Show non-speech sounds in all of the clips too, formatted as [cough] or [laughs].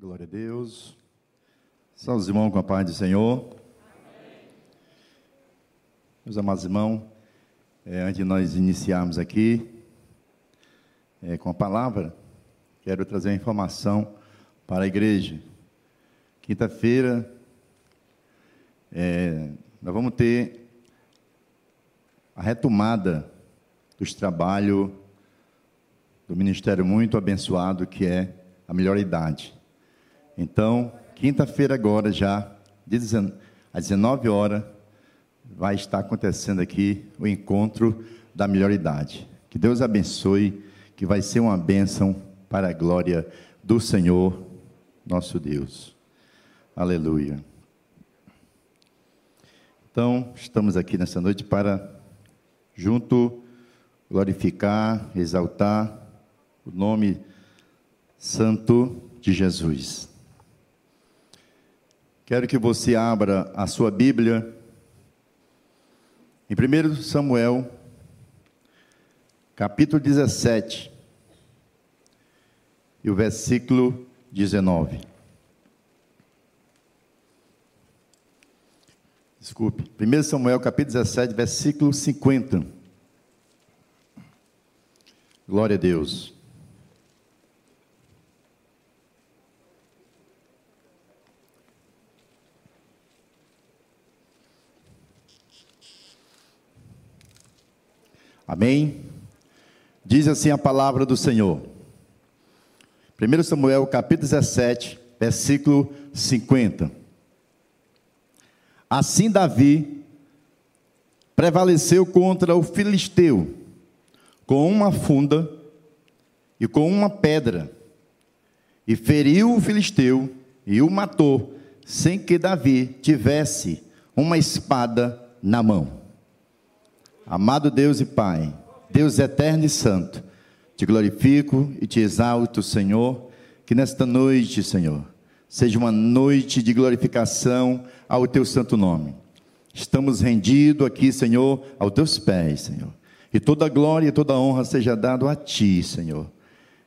Glória a Deus. Salve os irmãos com a paz do Senhor. Amém. Meus amados irmãos, é, antes de nós iniciarmos aqui é, com a palavra, quero trazer uma informação para a igreja. Quinta-feira, é, nós vamos ter a retomada dos trabalhos do ministério muito abençoado que é a melhor idade. Então, quinta-feira agora já, às 19 horas, vai estar acontecendo aqui o encontro da melhor idade. Que Deus abençoe, que vai ser uma bênção para a glória do Senhor, nosso Deus. Aleluia. Então, estamos aqui nessa noite para, junto, glorificar, exaltar o nome santo de Jesus. Quero que você abra a sua Bíblia em 1 Samuel, capítulo 17, e o versículo 19. Desculpe, 1 Samuel, capítulo 17, versículo 50. Glória a Deus. Amém? Diz assim a palavra do Senhor. 1 Samuel capítulo 17, versículo 50. Assim Davi prevaleceu contra o filisteu com uma funda e com uma pedra, e feriu o filisteu e o matou, sem que Davi tivesse uma espada na mão. Amado Deus e Pai, Deus eterno e santo, te glorifico e te exalto, Senhor, que nesta noite, Senhor, seja uma noite de glorificação ao teu santo nome. Estamos rendidos aqui, Senhor, aos teus pés, Senhor. E toda glória e toda honra seja dado a ti, Senhor.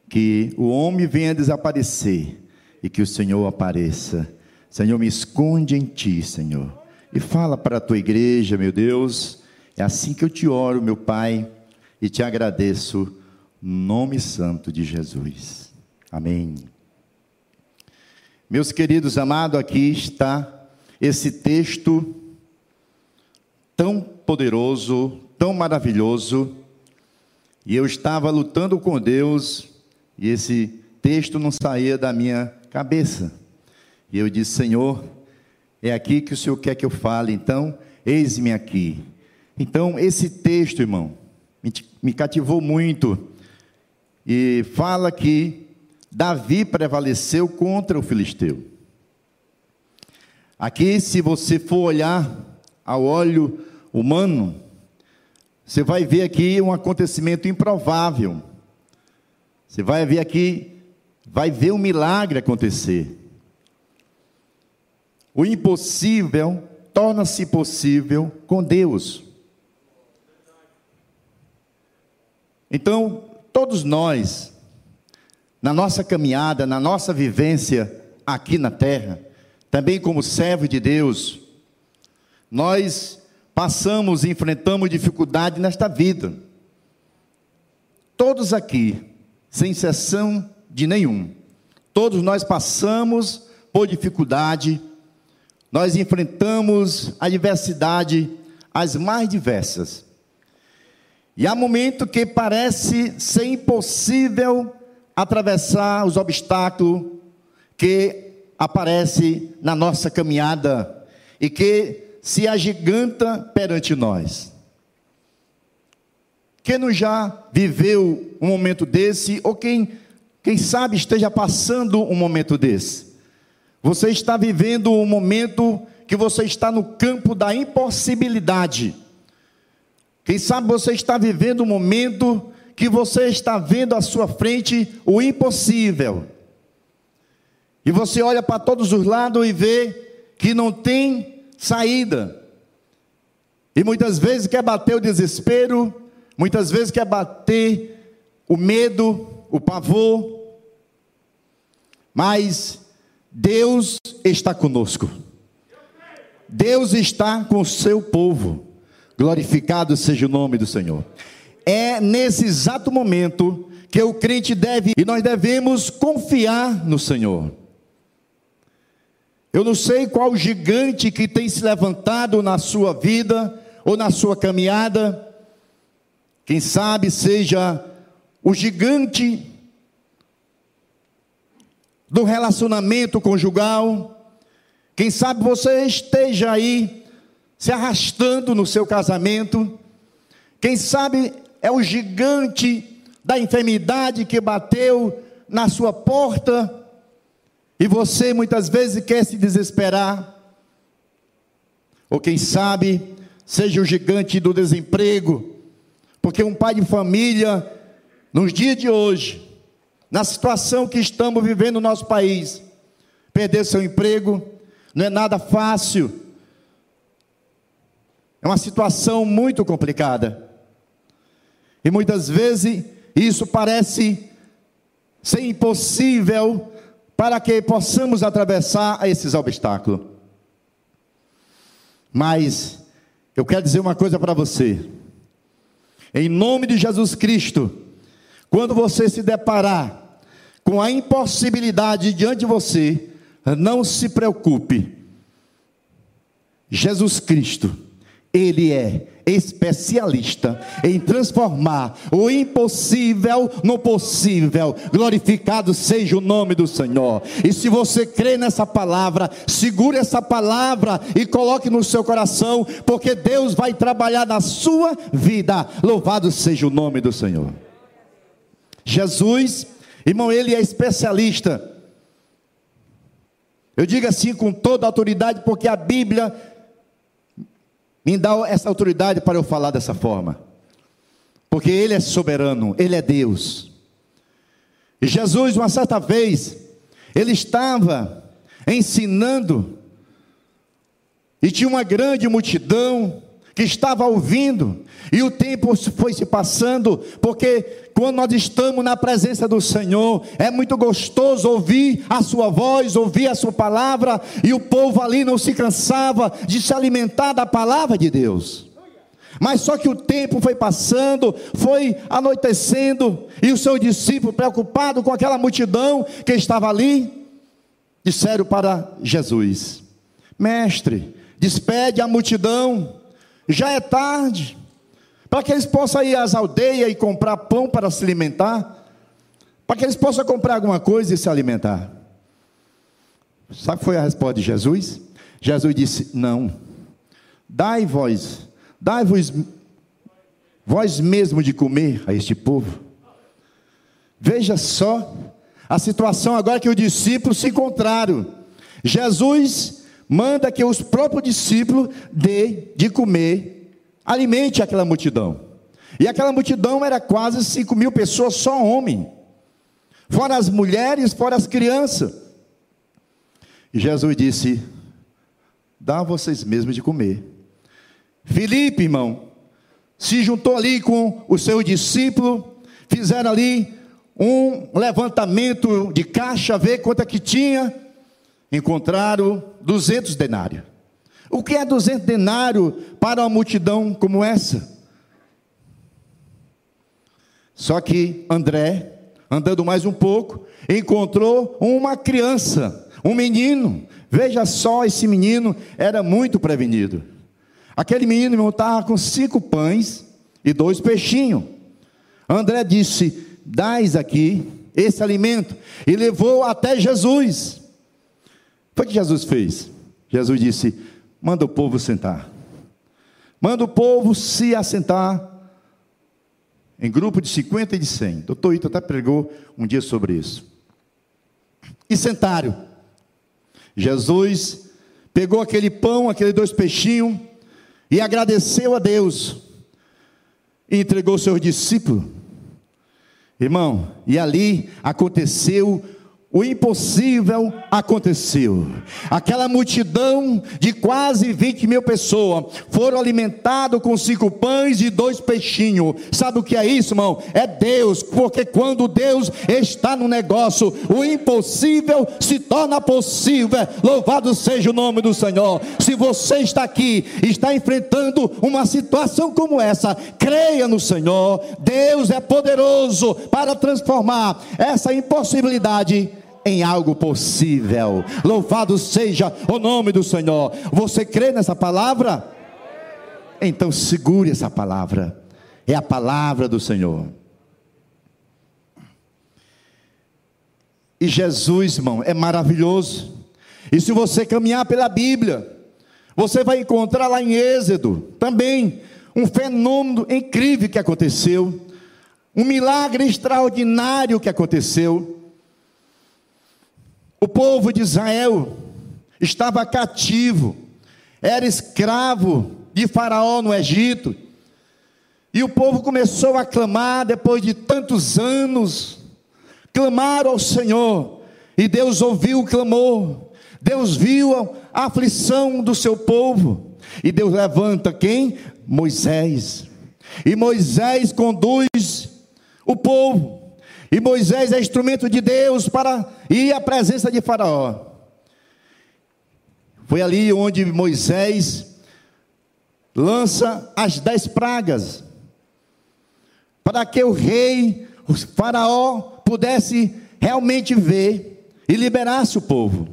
Que o homem venha desaparecer e que o Senhor apareça. Senhor, me esconde em ti, Senhor. E fala para a tua igreja, meu Deus é assim que eu te oro, meu Pai, e te agradeço, no nome santo de Jesus. Amém. Meus queridos amados, aqui está esse texto tão poderoso, tão maravilhoso, e eu estava lutando com Deus, e esse texto não saía da minha cabeça. E eu disse: Senhor, é aqui que o Senhor quer que eu fale, então, eis-me aqui. Então, esse texto, irmão, me cativou muito. E fala que Davi prevaleceu contra o filisteu. Aqui, se você for olhar ao olho humano, você vai ver aqui um acontecimento improvável. Você vai ver aqui, vai ver um milagre acontecer. O impossível torna-se possível com Deus. Então, todos nós, na nossa caminhada, na nossa vivência aqui na terra, também como servo de Deus, nós passamos e enfrentamos dificuldade nesta vida. Todos aqui, sem exceção de nenhum, todos nós passamos por dificuldade, nós enfrentamos a adversidade, as mais diversas. E há momento que parece ser impossível atravessar os obstáculos que aparecem na nossa caminhada e que se agiganta perante nós. Quem não já viveu um momento desse, ou quem, quem sabe esteja passando um momento desse? Você está vivendo um momento que você está no campo da impossibilidade quem sabe você está vivendo um momento que você está vendo à sua frente o impossível. E você olha para todos os lados e vê que não tem saída. E muitas vezes quer bater o desespero, muitas vezes quer bater o medo, o pavor. Mas Deus está conosco. Deus está com o seu povo. Glorificado seja o nome do Senhor. É nesse exato momento que o crente deve e nós devemos confiar no Senhor. Eu não sei qual gigante que tem se levantado na sua vida ou na sua caminhada. Quem sabe seja o gigante do relacionamento conjugal. Quem sabe você esteja aí se arrastando no seu casamento. Quem sabe é o gigante da enfermidade que bateu na sua porta e você muitas vezes quer se desesperar. Ou quem sabe, seja o gigante do desemprego. Porque um pai de família, nos dias de hoje, na situação que estamos vivendo no nosso país, perder seu emprego não é nada fácil. É uma situação muito complicada. E muitas vezes isso parece ser impossível para que possamos atravessar esses obstáculos. Mas eu quero dizer uma coisa para você. Em nome de Jesus Cristo, quando você se deparar com a impossibilidade diante de você, não se preocupe. Jesus Cristo, Ele é especialista em transformar o impossível no possível. Glorificado seja o nome do Senhor. E se você crê nessa palavra, segure essa palavra e coloque no seu coração, porque Deus vai trabalhar na sua vida. Louvado seja o nome do Senhor. Jesus, irmão, ele é especialista. Eu digo assim com toda autoridade, porque a Bíblia me dá essa autoridade para eu falar dessa forma. Porque Ele é soberano, Ele é Deus. E Jesus, uma certa vez, Ele estava ensinando, e tinha uma grande multidão, que estava ouvindo, e o tempo foi se passando, porque quando nós estamos na presença do Senhor, é muito gostoso ouvir a Sua voz, ouvir a Sua palavra, e o povo ali não se cansava de se alimentar da palavra de Deus. Mas só que o tempo foi passando, foi anoitecendo, e o seu discípulo, preocupado com aquela multidão que estava ali, disseram para Jesus: Mestre, despede a multidão já é tarde, para que eles possam ir às aldeias e comprar pão para se alimentar, para que eles possam comprar alguma coisa e se alimentar. Sabe qual foi a resposta de Jesus? Jesus disse: Não, dai vós, dai-vos vós mesmo de comer a este povo. Veja só a situação agora que os discípulos se encontraram. Jesus manda que os próprios discípulos dê de comer, alimente aquela multidão. E aquela multidão era quase 5 mil pessoas, só homem. Fora as mulheres, fora as crianças. E Jesus disse: Dá vocês mesmos de comer. Filipe, irmão, se juntou ali com o seu discípulo, fizeram ali um levantamento de caixa, ver quanto é que tinha encontraram 200 denários. O que é 200 denários para uma multidão como essa? Só que André, andando mais um pouco, encontrou uma criança, um menino. Veja só, esse menino era muito prevenido. Aquele menino estava com cinco pães e dois peixinhos. André disse: Dais aqui esse alimento, e levou até Jesus. Foi o que Jesus fez. Jesus disse: manda o povo sentar. Manda o povo se assentar em grupo de 50 e de 100. Doutor Ito até pregou um dia sobre isso. E sentaram. Jesus pegou aquele pão, aqueles dois peixinhos, e agradeceu a Deus. E entregou seus discípulos. Irmão, e ali aconteceu o impossível aconteceu. Aquela multidão de quase 20 mil pessoas foram alimentados com cinco pães e dois peixinhos. Sabe o que é isso, irmão? É Deus, porque quando Deus está no negócio, o impossível se torna possível. Louvado seja o nome do Senhor. Se você está aqui, está enfrentando uma situação como essa, creia no Senhor. Deus é poderoso para transformar essa impossibilidade em algo possível. Louvado seja o nome do Senhor. Você crê nessa palavra? Então segure essa palavra. É a palavra do Senhor. E Jesus, irmão, é maravilhoso. E se você caminhar pela Bíblia, você vai encontrar lá em Êxodo também um fenômeno incrível que aconteceu, um milagre extraordinário que aconteceu. O povo de Israel estava cativo, era escravo de Faraó no Egito. E o povo começou a clamar depois de tantos anos, clamaram ao Senhor, e Deus ouviu o clamor, Deus viu a aflição do seu povo, e Deus levanta quem? Moisés. E Moisés conduz o povo. E Moisés é instrumento de Deus para ir à presença de Faraó. Foi ali onde Moisés lança as dez pragas, para que o rei, o Faraó, pudesse realmente ver e liberasse o povo.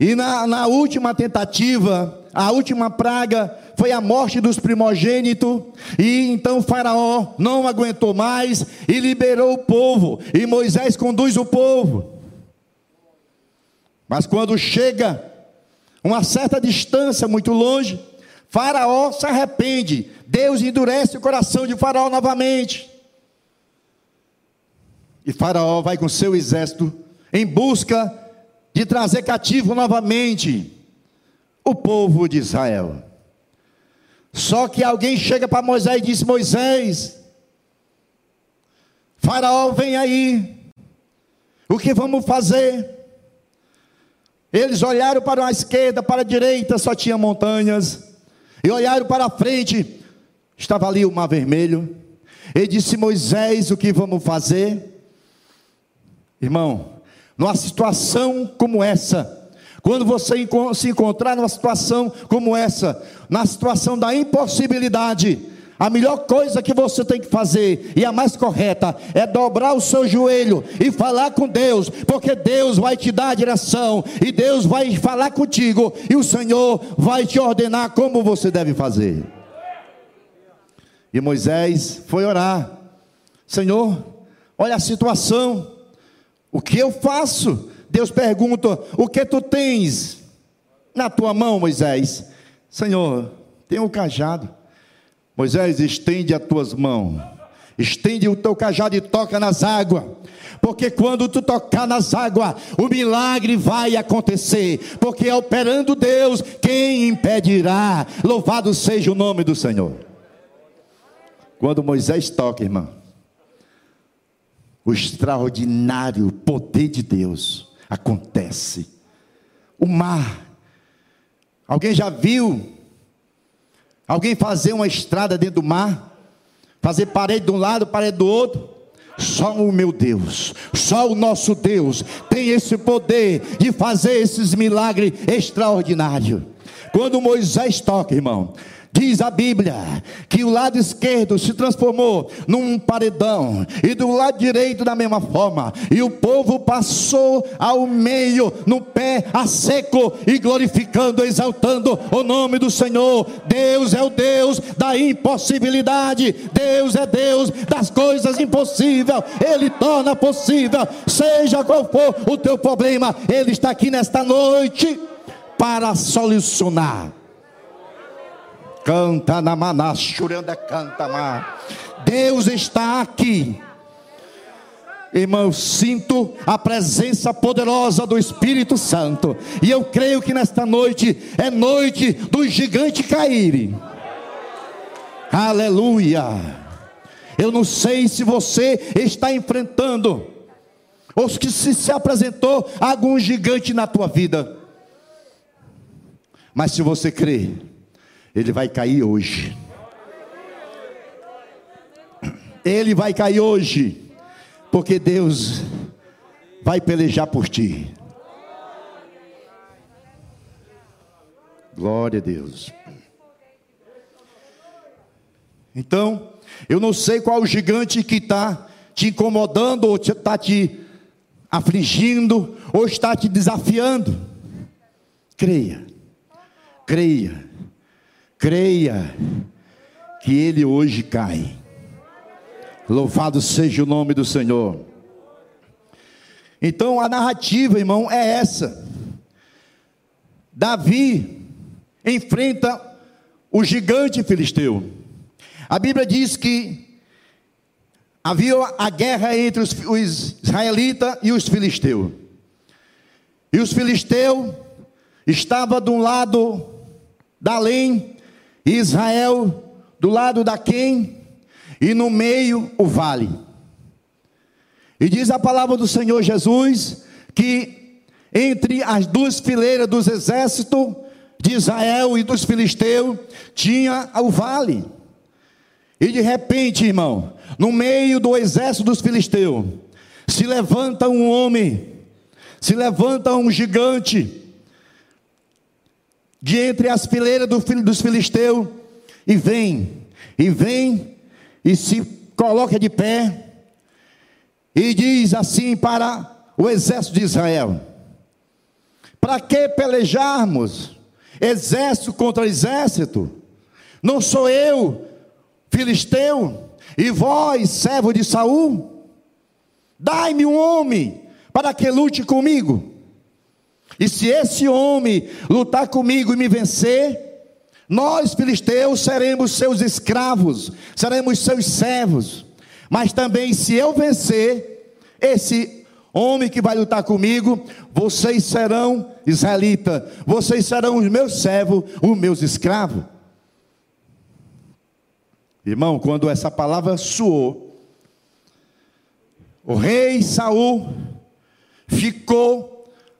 E na, na última tentativa, a última praga foi a morte dos primogênitos, e então Faraó não aguentou mais e liberou o povo, e Moisés conduz o povo. Mas quando chega uma certa distância, muito longe, Faraó se arrepende, Deus endurece o coração de Faraó novamente. E Faraó vai com seu exército em busca de trazer cativo novamente o povo de Israel. Só que alguém chega para Moisés e diz: Moisés, Faraó vem aí, o que vamos fazer? Eles olharam para a esquerda, para a direita, só tinha montanhas, e olharam para a frente, estava ali o mar vermelho. Ele disse: Moisés, o que vamos fazer? Irmão, numa situação como essa, quando você se encontrar numa situação como essa, na situação da impossibilidade, a melhor coisa que você tem que fazer, e a mais correta, é dobrar o seu joelho e falar com Deus, porque Deus vai te dar a direção, e Deus vai falar contigo, e o Senhor vai te ordenar como você deve fazer. E Moisés foi orar: Senhor, olha a situação, o que eu faço? Deus pergunta: O que tu tens na tua mão, Moisés? Senhor, tem um cajado. Moisés, estende as tuas mãos. Estende o teu cajado e toca nas águas. Porque quando tu tocar nas águas, o milagre vai acontecer. Porque operando Deus, quem impedirá? Louvado seja o nome do Senhor. Quando Moisés toca, irmão, o extraordinário poder de Deus acontece. O mar. Alguém já viu alguém fazer uma estrada dentro do mar? Fazer parede de um lado, parede do outro? Só o meu Deus, só o nosso Deus tem esse poder de fazer esses milagres extraordinários. Quando Moisés toca, irmão, Diz a Bíblia que o lado esquerdo se transformou num paredão, e do lado direito da mesma forma, e o povo passou ao meio, no pé a seco, e glorificando, exaltando o nome do Senhor. Deus é o Deus da impossibilidade, Deus é Deus das coisas impossíveis, Ele torna possível, seja qual for o teu problema, Ele está aqui nesta noite para solucionar. Canta na maná, churanda canta má. Deus está aqui. Irmão, sinto a presença poderosa do Espírito Santo. E eu creio que nesta noite é noite do gigante cair. Aleluia. Eu não sei se você está enfrentando ou se, se apresentou algum gigante na tua vida. Mas se você crê, ele vai cair hoje. Ele vai cair hoje, porque Deus vai pelejar por ti. Glória a Deus. Então, eu não sei qual o gigante que está te incomodando, ou está te afligindo, ou está te desafiando. Creia, creia, creia que ele hoje cai. Louvado seja o nome do Senhor. Então a narrativa, irmão, é essa. Davi enfrenta o gigante filisteu. A Bíblia diz que havia a guerra entre os, israelitas e os filisteus. E os filisteus estavam do lado da e Israel do lado da quem? E no meio o vale. E diz a palavra do Senhor Jesus que entre as duas fileiras dos exércitos de Israel e dos filisteus tinha o vale. E de repente, irmão, no meio do exército dos filisteus, se levanta um homem, se levanta um gigante, de entre as fileiras dos filisteus, e vem, e vem, e se coloca de pé, e diz assim para o exército de Israel: Para que pelejarmos exército contra exército? Não sou eu filisteu, e vós, servo de Saul, dai-me um homem para que lute comigo. E se esse homem lutar comigo e me vencer, nós, filisteus, seremos seus escravos, seremos seus servos. Mas também, se eu vencer esse homem que vai lutar comigo, vocês serão israelitas, vocês serão os meus servos, os meus escravos. Irmão, quando essa palavra soou, o rei Saul ficou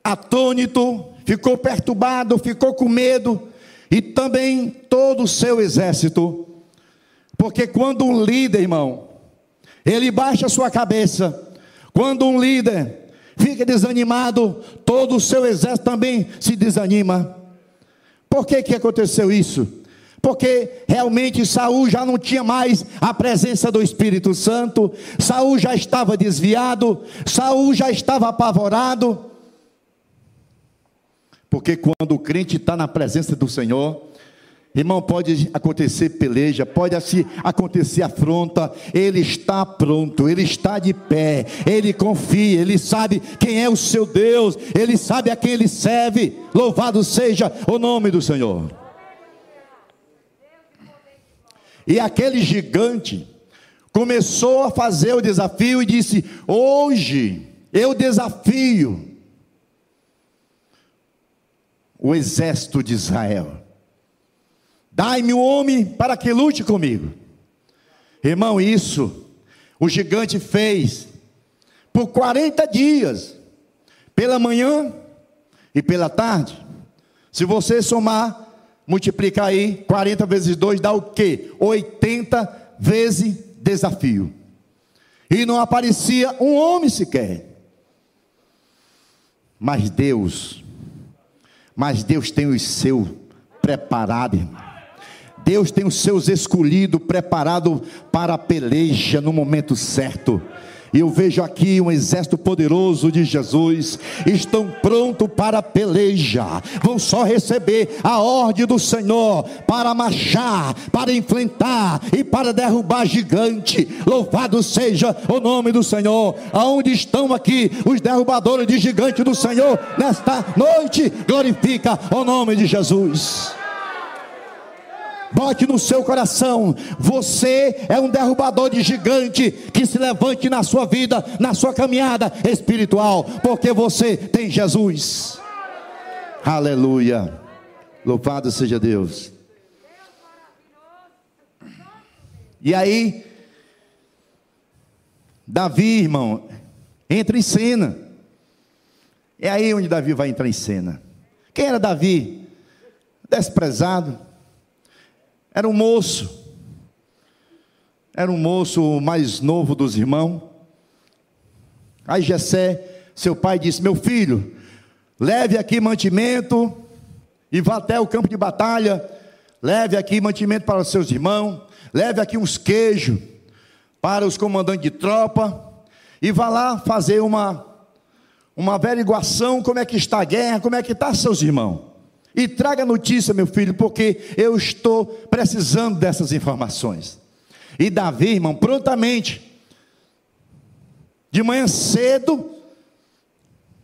atônito, ficou perturbado, ficou com medo, e também todo o seu exército, porque quando um líder, irmão, ele baixa sua cabeça, quando um líder fica desanimado, todo o seu exército também se desanima. Por que que aconteceu isso? porque realmente Saul já não tinha mais a presença do Espírito Santo, Saul já estava desviado, Saul já estava apavorado. Porque quando o crente está na presença do Senhor, Irmão, pode acontecer peleja, pode acontecer afronta, ele está pronto, ele está de pé, ele confia, ele sabe quem é o seu Deus, ele sabe a quem ele serve. Louvado seja o nome do Senhor. E aquele gigante começou a fazer o desafio e disse: Hoje eu desafio o exército de Israel. Dai-me um homem para que lute comigo. Irmão, isso o gigante fez por 40 dias, pela manhã e pela tarde. Se você somar Multiplica aí, 40 vezes 2 dá o quê? 80 vezes desafio. E não aparecia um homem sequer. Mas Deus, mas Deus tem os seus preparados, irmão. Deus tem os seus escolhidos, preparados para a peleja no momento certo. E eu vejo aqui um exército poderoso de Jesus, estão prontos para peleja, vão só receber a ordem do Senhor para marchar, para enfrentar e para derrubar gigante. Louvado seja o nome do Senhor. Aonde estão aqui os derrubadores de gigante do Senhor nesta noite? Glorifica o nome de Jesus. Bote no seu coração: você é um derrubador de gigante que se levante na sua vida, na sua caminhada espiritual, porque você tem Jesus. Aleluia. Louvado seja Deus. E aí, Davi, irmão, entra em cena. É aí onde Davi vai entrar em cena. Quem era Davi? Desprezado. Era um moço. Era um moço mais novo dos irmãos. Aí Jessé, seu pai, disse: Meu filho, leve aqui mantimento e vá até o campo de batalha. Leve aqui mantimento para os seus irmãos. Leve aqui uns queijos para os comandantes de tropa. E vá lá fazer uma uma averiguação como é que está a guerra, como é que está seus irmãos. E traga notícia, meu filho, porque eu estou precisando dessas informações. E Davi, irmão, prontamente, de manhã cedo,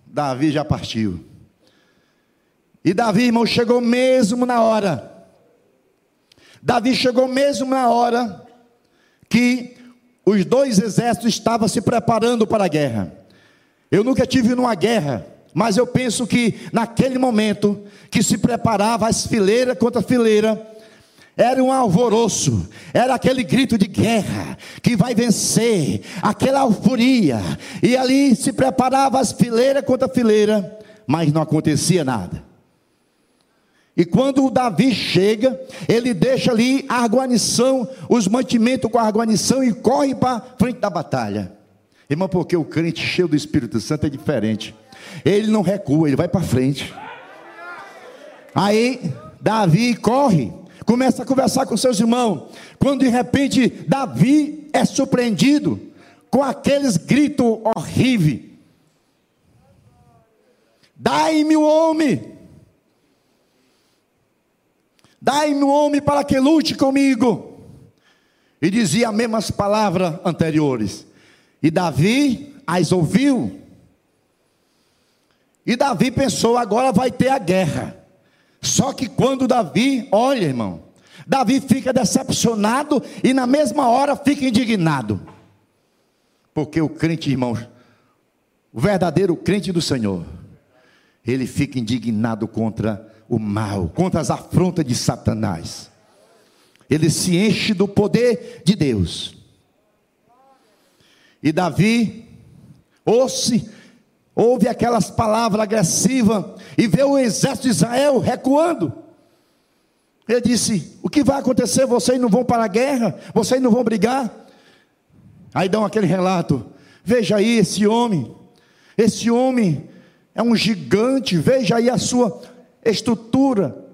Davi já partiu. E Davi, irmão, chegou mesmo na hora. Davi chegou mesmo na hora que os dois exércitos estavam se preparando para a guerra. Eu nunca tive numa guerra, mas eu penso que naquele momento que se preparava as fileiras contra fileira, era um alvoroço, era aquele grito de guerra que vai vencer, aquela euforia, e ali se preparava as fileiras contra fileira, mas não acontecia nada. E quando o Davi chega, ele deixa ali a guarnição, os mantimentos com a guarnição e corre para frente da batalha. Irmão, porque o crente cheio do Espírito Santo é diferente. Ele não recua, ele vai para frente. Aí, Davi corre, começa a conversar com seus irmãos. Quando de repente Davi é surpreendido com aqueles gritos horríveis. Dai-me o homem. Dai-me o homem para que lute comigo. E dizia as mesmas palavras anteriores. E Davi as ouviu. E Davi pensou: agora vai ter a guerra. Só que quando Davi, olha irmão, Davi fica decepcionado e na mesma hora fica indignado. Porque o crente, irmão, o verdadeiro crente do Senhor, ele fica indignado contra o mal, contra as afrontas de Satanás. Ele se enche do poder de Deus. E Davi ouve, ouve aquelas palavras agressivas e vê o exército de Israel recuando. Ele disse: O que vai acontecer? Vocês não vão para a guerra? Vocês não vão brigar? Aí dão aquele relato: Veja aí esse homem, esse homem é um gigante, veja aí a sua estrutura,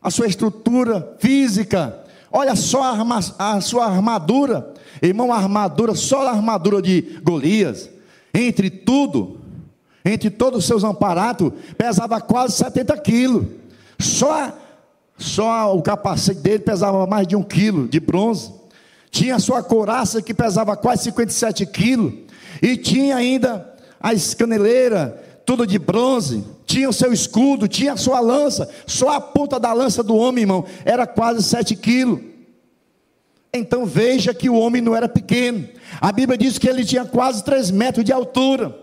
a sua estrutura física, olha só a, arma, a sua armadura, Irmão, a armadura, só a armadura de Golias, entre tudo, entre todos os seus amparatos, pesava quase 70 quilos. Só, só o capacete dele pesava mais de um quilo de bronze. Tinha a sua couraça que pesava quase 57 quilos. E tinha ainda a escaneleira, tudo de bronze. Tinha o seu escudo, tinha a sua lança. Só a ponta da lança do homem, irmão, era quase 7 quilos. Então veja que o homem não era pequeno. A Bíblia diz que ele tinha quase 3 metros de altura.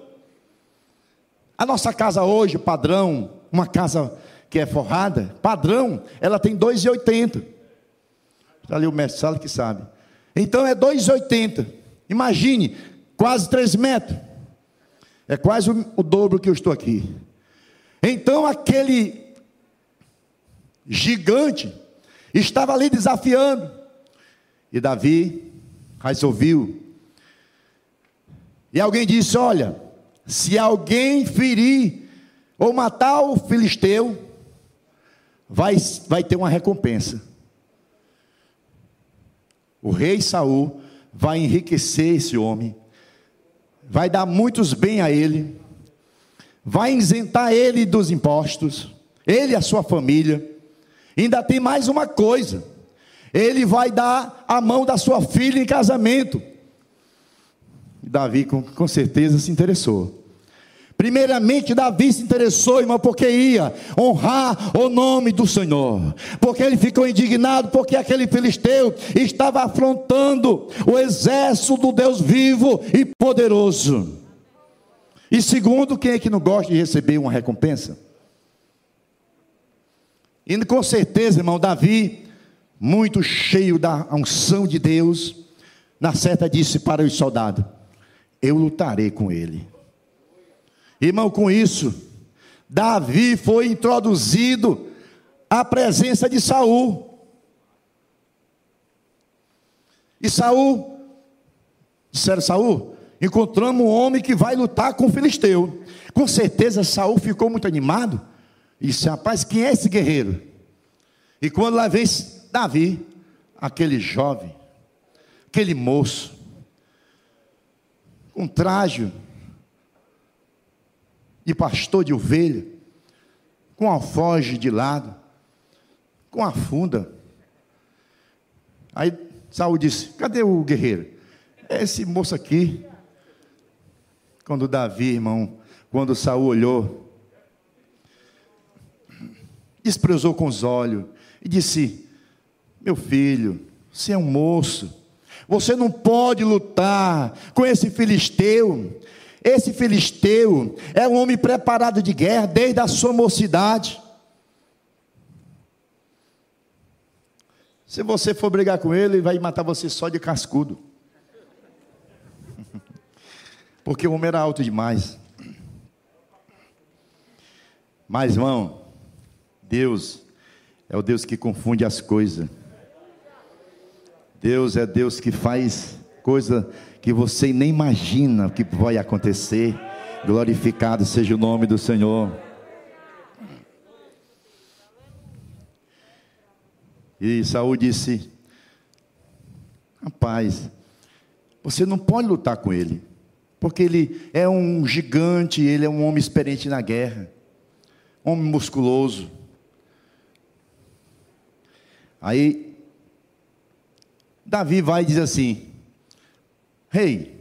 A nossa casa hoje, padrão, uma casa que é forrada, padrão, ela tem 2,80. Está ali o mestre Sala que sabe. Então é 2,80. Imagine, quase 3 metros. É quase o, o dobro que eu estou aqui. Então aquele gigante estava ali desafiando. E Davi as ouviu. E alguém disse: Olha, se alguém ferir ou matar o filisteu, vai, vai ter uma recompensa. O rei Saul vai enriquecer esse homem, vai dar muitos bens a ele, vai isentar ele dos impostos, ele e a sua família. Ainda tem mais uma coisa ele vai dar a mão da sua filha em casamento. Davi, com, com certeza, se interessou. Primeiramente, Davi se interessou, irmão, porque ia honrar o nome do Senhor. Porque ele ficou indignado, porque aquele filisteu estava afrontando o exército do Deus vivo e poderoso. E segundo, quem é que não gosta de receber uma recompensa? E com certeza, irmão, Davi muito cheio da unção de Deus, na certa disse para os soldados: Eu lutarei com ele. Irmão, com isso, Davi foi introduzido à presença de Saul. E Saul, disseram Saul, encontramos um homem que vai lutar com o filisteu. Com certeza Saul ficou muito animado. E disse, rapaz, quem é esse guerreiro? E quando lá vem Davi, aquele jovem, aquele moço, um traje de pastor de ovelha, com alfoge de lado, com a funda. Aí Saul disse: Cadê o guerreiro? É esse moço aqui. Quando Davi, irmão, quando Saul olhou, desprezou com os olhos e disse: Meu filho, você é um moço, você não pode lutar com esse filisteu. Esse filisteu é um homem preparado de guerra desde a sua mocidade. Se você for brigar com ele, ele vai matar você só de cascudo. [laughs] Porque o homem era alto demais. Mas, irmão, Deus é o Deus que confunde as coisas. Deus é Deus que faz coisa que você nem imagina que vai acontecer. Glorificado seja o nome do Senhor. E Saul disse: Rapaz, você não pode lutar com ele, porque ele é um gigante, ele é um homem experiente na guerra, homem musculoso. Aí Davi vai e diz assim: hey,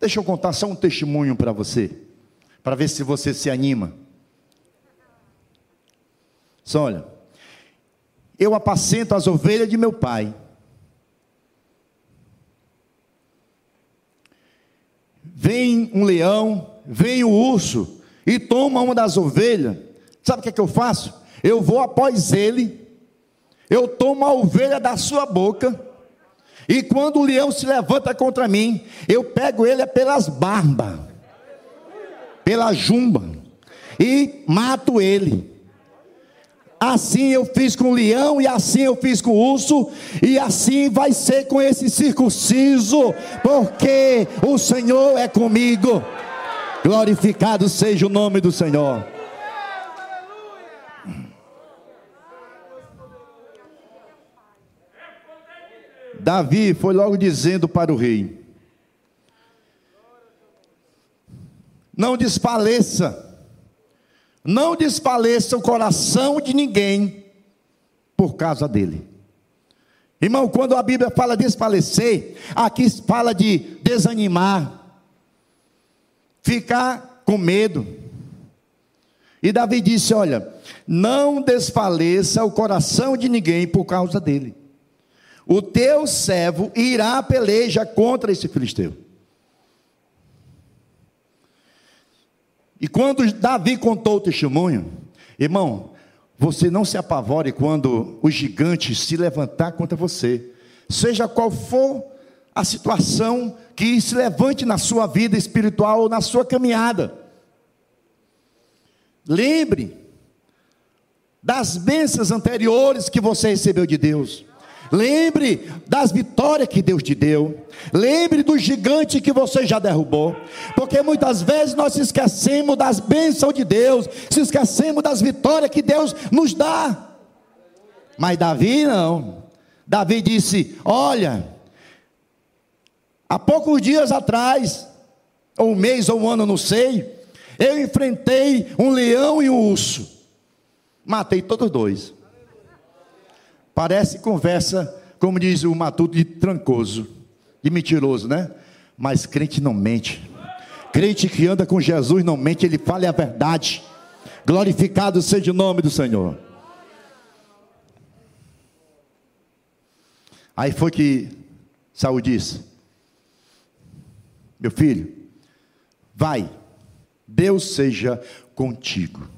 deixa eu contar só um testemunho para você, para ver se você se anima. Só olha, eu apacento as ovelhas de meu pai. Vem um leão, vem o um urso e toma uma das ovelhas. Sabe o que é que eu faço? Eu vou após ele, eu tomo a ovelha da sua boca, e quando o leão se levanta contra mim, eu pego ele pelas barbas, pela jumba, e mato ele. Assim eu fiz com o leão, e assim eu fiz com o urso, e assim vai ser com esse circunciso, porque o Senhor é comigo. Glorificado seja o nome do Senhor. Davi foi logo dizendo para o rei: Não desfaleça não desfaleça o coração de ninguém por causa dele. Irmão, quando a Bíblia fala desfalecer, aqui fala de desanimar, ficar com medo. E Davi disse: Olha, não desfaleça o coração de ninguém por causa dele. O teu servo irá peleja contra esse filisteu. E quando Davi contou o testemunho, irmão, você não se apavore quando o gigante se levantar contra você, seja qual for a situação que se levante na sua vida espiritual ou na sua caminhada. Lembre das bênçãos anteriores que você recebeu de Deus. Lembre das vitórias que Deus te deu. Lembre do gigante que você já derrubou. Porque muitas vezes nós esquecemos das bênçãos de Deus, se esquecemos das vitórias que Deus nos dá. Mas Davi não. Davi disse: Olha, há poucos dias atrás, ou um mês ou um ano, não sei, eu enfrentei um leão e um urso. Matei todos dois. Parece conversa, como diz o Matuto, de trancoso, de mentiroso, né? Mas crente não mente. Crente que anda com Jesus não mente, ele fala a verdade. Glorificado seja o nome do Senhor. Aí foi que Saul disse: Meu filho, vai, Deus seja contigo.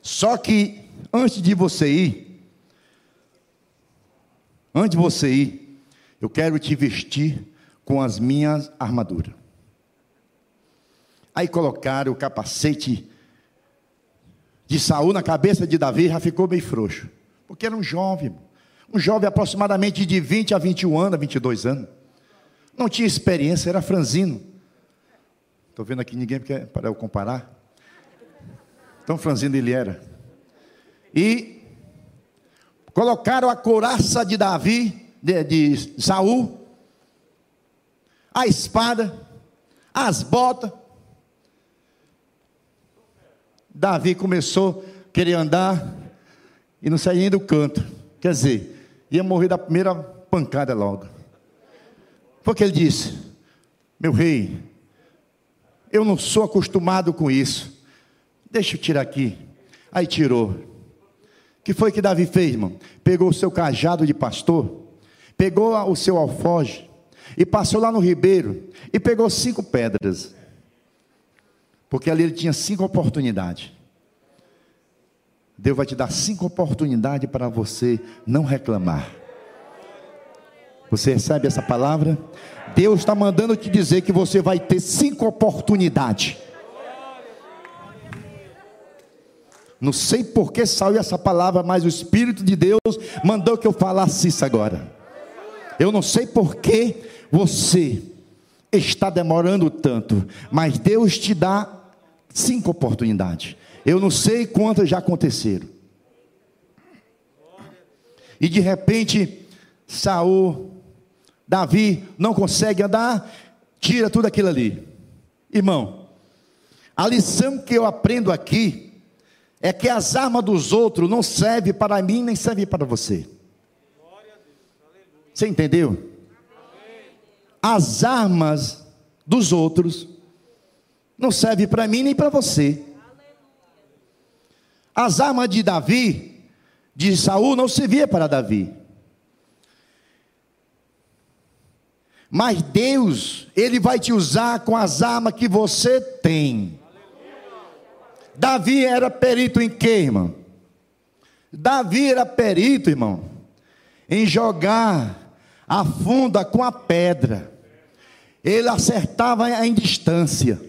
Só que antes de você ir, Antes de você ir, eu quero te vestir com as minhas armaduras. Aí colocaram o capacete de Saul na cabeça de Davi, já ficou meio frouxo. Porque era um jovem, um jovem aproximadamente de 20 a 21 anos, 22 anos. Não tinha experiência, era franzino. Estou vendo aqui ninguém quer para eu comparar. Tão franzino ele era. E colocaram a couraça de Davi, de, de Saul, a espada, as botas. Davi começou a querer andar e não saía do canto. Quer dizer, ia morrer da primeira pancada logo. Porque ele disse: Meu rei, eu não sou acostumado com isso. Deixa eu tirar aqui. Aí tirou. Que foi que Davi fez, irmão? Pegou o seu cajado de pastor, pegou o seu alfoge e passou lá no ribeiro e pegou cinco pedras. Porque ali ele tinha cinco oportunidades. Deus vai te dar cinco oportunidades para você não reclamar. Você recebe essa palavra? Deus está mandando te dizer que você vai ter cinco oportunidades. Não sei por que saiu essa palavra, mas o Espírito de Deus mandou que eu falasse isso agora. Eu não sei por que você está demorando tanto, mas Deus te dá Cinco oportunidades. Eu não sei quantas já aconteceram. E de repente, Saul, Davi não consegue andar, tira tudo aquilo ali. Irmão, a lição que eu aprendo aqui é que as armas dos outros não servem para mim nem servem para você. Você entendeu? As armas dos outros não serve para mim nem para você. As armas de Davi, de Saul, não servia para Davi. Mas Deus, Ele vai te usar com as armas que você tem. Davi era perito em quê, irmão? Davi era perito, irmão, em jogar a funda com a pedra. Ele acertava em distância.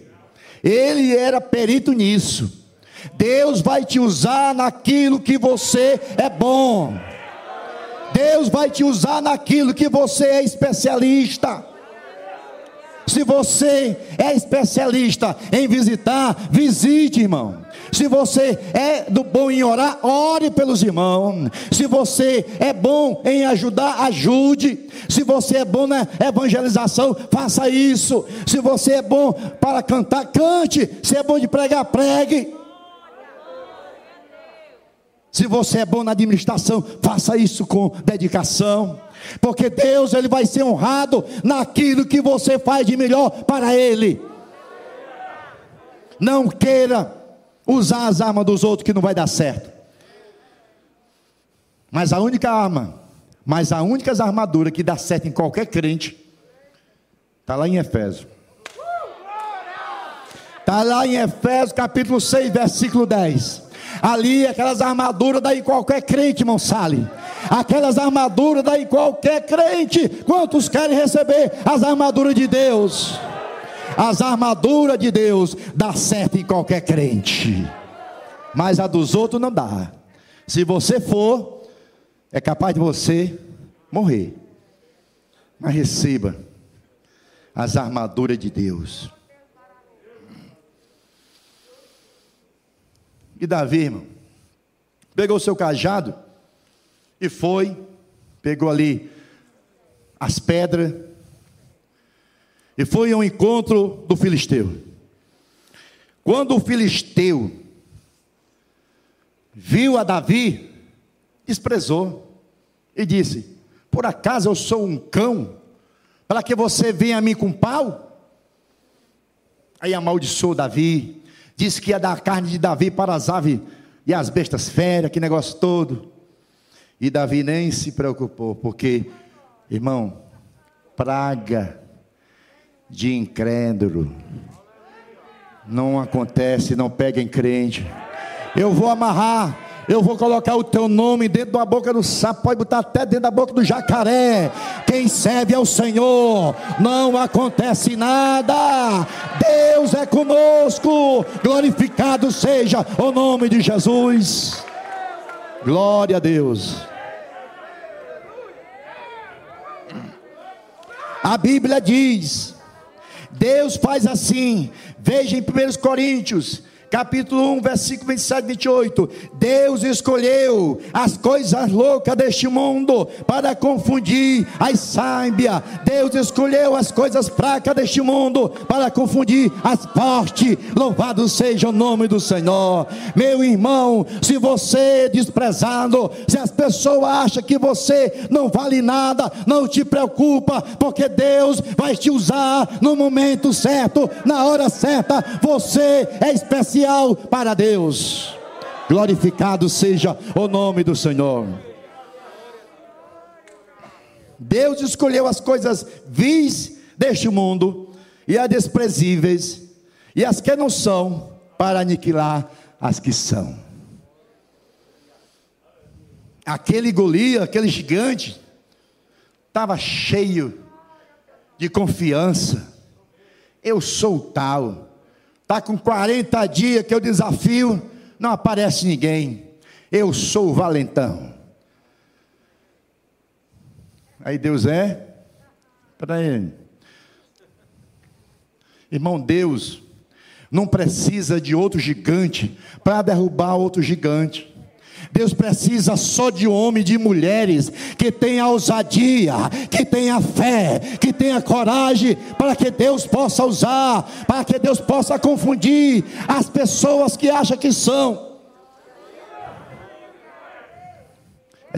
Ele era perito nisso. Deus vai te usar naquilo que você é bom. Deus vai te usar naquilo que você é especialista. Se você é especialista em visitar, visite, irmão. Se você é do bom em orar, ore pelos irmãos. Se você é bom em ajudar, ajude. Se você é bom na evangelização, faça isso. Se você é bom para cantar, cante. Se é bom de pregar, pregue. Se você é bom na administração, faça isso com dedicação. Porque Deus ele vai ser honrado naquilo que você faz de melhor para ele. Não queira usar as armas dos outros que não vai dar certo. Mas a única arma, mas a única armadura que dá certo em qualquer crente, está lá em Efésio. Está lá em Efésios capítulo 6, versículo 10. Ali, aquelas armaduras daí qualquer crente, irmão Sale. Aquelas armaduras daí qualquer crente. Quantos querem receber as armaduras de Deus? As armaduras de Deus dá certo em qualquer crente, mas a dos outros não dá. Se você for, é capaz de você morrer. Mas receba as armaduras de Deus. E Davi, irmão, pegou o seu cajado e foi, pegou ali as pedras, e foi ao encontro do filisteu. Quando o filisteu viu a Davi, desprezou e disse: Por acaso eu sou um cão, para que você venha a mim com pau? Aí amaldiçoou Davi, disse que ia dar a carne de Davi para as aves e as bestas férias, que negócio todo. E Davi nem se preocupou, porque, irmão, praga de incrédulo. Não acontece, não pega em crente. Eu vou amarrar Eu vou colocar o teu nome dentro da boca do sapo, pode botar até dentro da boca do jacaré. Quem serve ao Senhor, não acontece nada. Deus é conosco. Glorificado seja o nome de Jesus. Glória a Deus. A Bíblia diz: Deus faz assim. Veja em 1 Coríntios capítulo 1, versículo 27 e 28. Deus escolheu as coisas loucas deste mundo para confundir as sábias. Deus escolheu as coisas fracas deste mundo para confundir as fortes. Louvado seja o nome do Senhor. Meu irmão, se você é desprezado, se as pessoas acham que você não vale nada, não te preocupa, porque Deus vai te usar no momento certo, na hora certa. Você é especial especial para Deus. Glorificado seja o nome do Senhor. Deus escolheu as coisas vis deste mundo e as desprezíveis e as que não são para aniquilar as que são. Aquele Golias, aquele gigante, estava cheio de confiança. Eu sou tal. Está com 40 dias que eu desafio, não aparece ninguém. Eu sou o valentão. Aí Deus é para ele. Irmão, Deus não precisa de outro gigante para derrubar outro gigante. Deus precisa só de homens, de mulheres que tenha ousadia, que tenha fé, que tenha coragem, para que Deus possa usar, para que Deus possa confundir as pessoas que acham que são.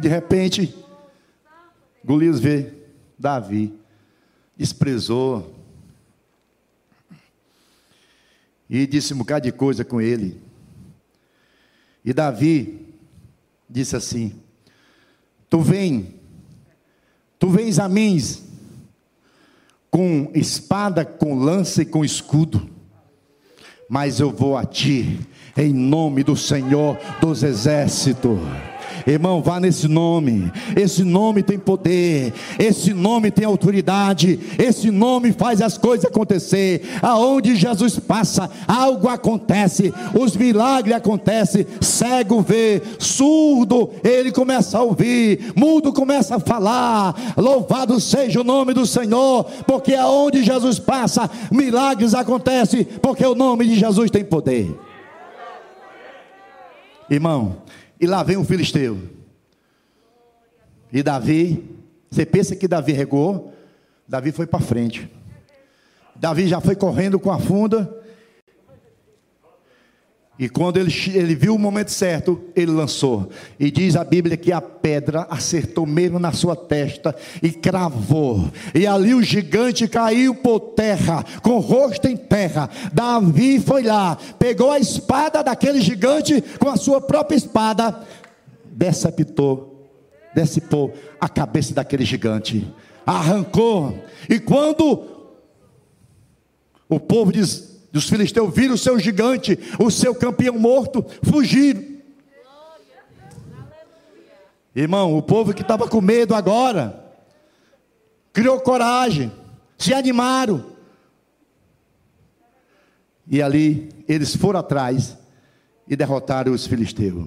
De repente, Golias vê Davi, desprezou, e disse um bocado de coisa com ele. E Davi disse assim: Tu vem, tu vens a mim com espada, com lança e com escudo, mas eu vou a ti em nome do Senhor dos exércitos. Irmão, vá nesse nome. Esse nome tem poder. Esse nome tem autoridade. Esse nome faz as coisas acontecer. Aonde Jesus passa, algo acontece. Os milagres acontecem. Cego vê, surdo, ele começa a ouvir. Mudo começa a falar. Louvado seja o nome do Senhor, porque aonde Jesus passa, milagres acontecem, porque o nome de Jesus tem poder. Irmão, e lá vem um filisteu. E Davi, você pensa que Davi regou? Davi foi para frente. Davi já foi correndo com a funda e quando ele, ele viu o momento certo, ele lançou. E diz a Bíblia que a pedra acertou mesmo na sua testa e cravou. E ali o gigante caiu por terra, com o rosto em terra. Davi foi lá, pegou a espada daquele gigante com a sua própria espada, deceptou, decepou a cabeça daquele gigante, arrancou. E quando o povo diz: os filisteus viram o seu gigante, o seu campeão morto, fugiram. Irmão, o povo que estava com medo agora, criou coragem, se animaram. E ali eles foram atrás e derrotaram os filisteus.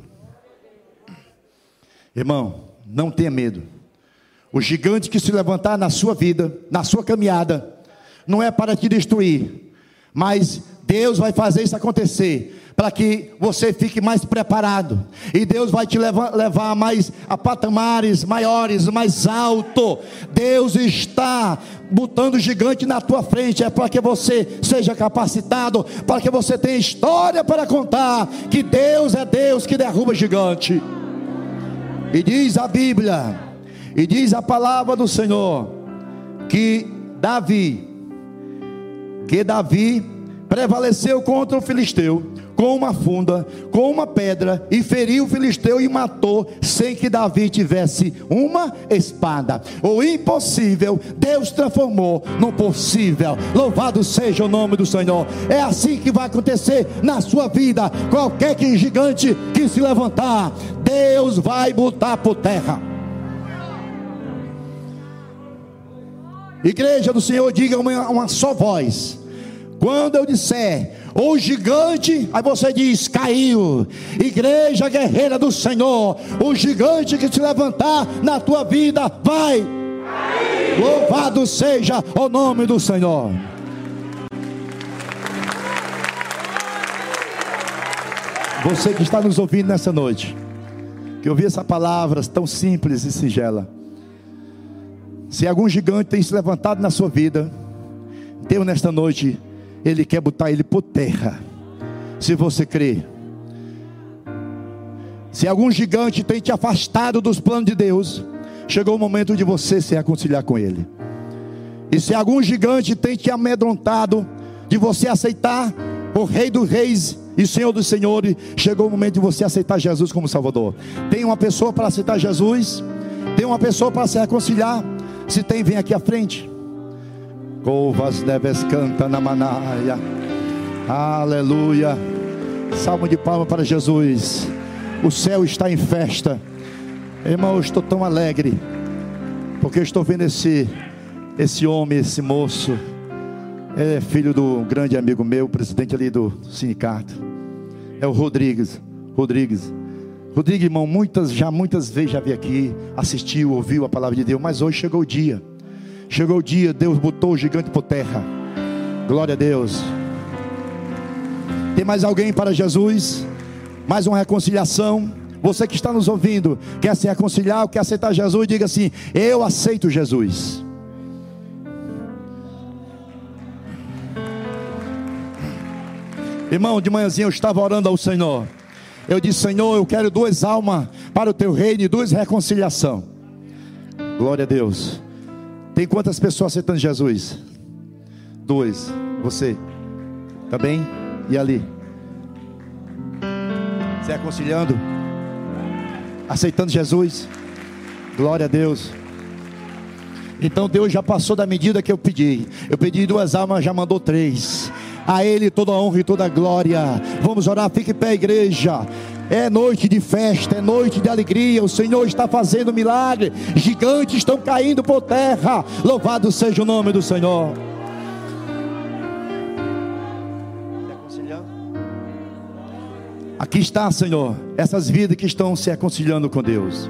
Irmão, não tenha medo. O gigante que se levantar na sua vida, na sua caminhada, não é para te destruir, mas Deus vai fazer isso acontecer para que você fique mais preparado. E Deus vai te levar, levar mais a patamares maiores, mais alto. Deus está botando gigante na tua frente, é para que você seja capacitado, para que você tenha história para contar, que Deus é Deus que derruba gigante. E diz a Bíblia, e diz a palavra do Senhor, que Davi, que Davi prevaleceu contra o filisteu com uma funda, com uma pedra, e feriu o filisteu e matou, sem que Davi tivesse uma espada. O impossível, Deus transformou no possível. Louvado seja o nome do Senhor. É assim que vai acontecer na sua vida. Qualquer que gigante que se levantar, Deus vai botar por terra. Igreja do Senhor, diga uma, uma só voz. Quando eu disser, o gigante, aí você diz, caiu. Igreja guerreira do Senhor, o gigante que se levantar na tua vida, vai. Louvado seja o nome do Senhor. Você que está nos ouvindo nessa noite, que ouviu essa palavra tão simples e singela. Se algum gigante tem se levantado na sua vida, Deus nesta noite, Ele quer botar ele por terra. Se você crê. Se algum gigante tem te afastado dos planos de Deus, chegou o momento de você se reconciliar com Ele. E se algum gigante tem te amedrontado de você aceitar o Rei dos Reis e Senhor dos Senhores, chegou o momento de você aceitar Jesus como Salvador. Tem uma pessoa para aceitar Jesus, tem uma pessoa para se reconciliar. Se tem, vem aqui à frente. Covas deves canta na manaia. Aleluia. Salmo de palma para Jesus. O céu está em festa. Irmão, eu estou tão alegre. Porque eu estou vendo esse esse homem, esse moço. é filho do grande amigo meu, presidente ali do sindicato. É o Rodrigues. Rodrigues. Rodrigo, irmão, muitas, já muitas vezes já vi aqui, assistiu, ouviu a palavra de Deus, mas hoje chegou o dia. Chegou o dia, Deus botou o gigante por terra. Glória a Deus. Tem mais alguém para Jesus? Mais uma reconciliação? Você que está nos ouvindo, quer se reconciliar, quer aceitar Jesus, diga assim: Eu aceito Jesus. Irmão, de manhãzinha eu estava orando ao Senhor. Eu disse, Senhor, eu quero duas almas para o teu reino e duas reconciliação. Glória a Deus. Tem quantas pessoas aceitando Jesus? Duas. Você. Tá bem? E ali? Se reconciliando? Aceitando Jesus? Glória a Deus. Então Deus já passou da medida que eu pedi. Eu pedi duas almas, já mandou três. A Ele toda a honra e toda a glória. Vamos orar, fique pé, igreja. É noite de festa, é noite de alegria. O Senhor está fazendo milagre. Gigantes estão caindo por terra. Louvado seja o nome do Senhor. Aqui está, Senhor, essas vidas que estão se reconciliando com Deus.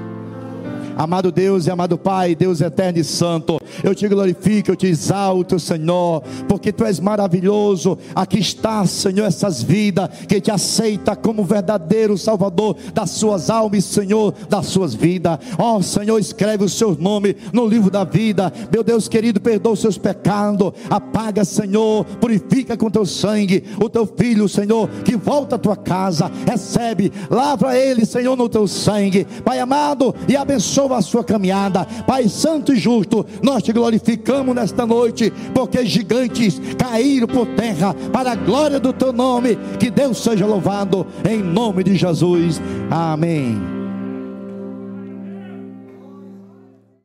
Amado Deus e amado Pai, Deus eterno e santo, eu te glorifico, eu te exalto, Senhor, porque tu és maravilhoso. Aqui está, Senhor, essas vidas que te aceita como verdadeiro Salvador das suas almas, Senhor, das suas vidas. Ó oh, Senhor, escreve o seu nome no livro da vida. Meu Deus querido, perdoa os seus pecados. Apaga, Senhor, purifica com teu sangue o teu filho, Senhor, que volta à tua casa. Recebe, lava ele, Senhor, no teu sangue. Pai amado, e abençoa a sua caminhada. Pai Santo e Justo, nós te glorificamos nesta noite, porque gigantes caíram por terra para a glória do teu nome. Que Deus seja louvado em nome de Jesus. Amém.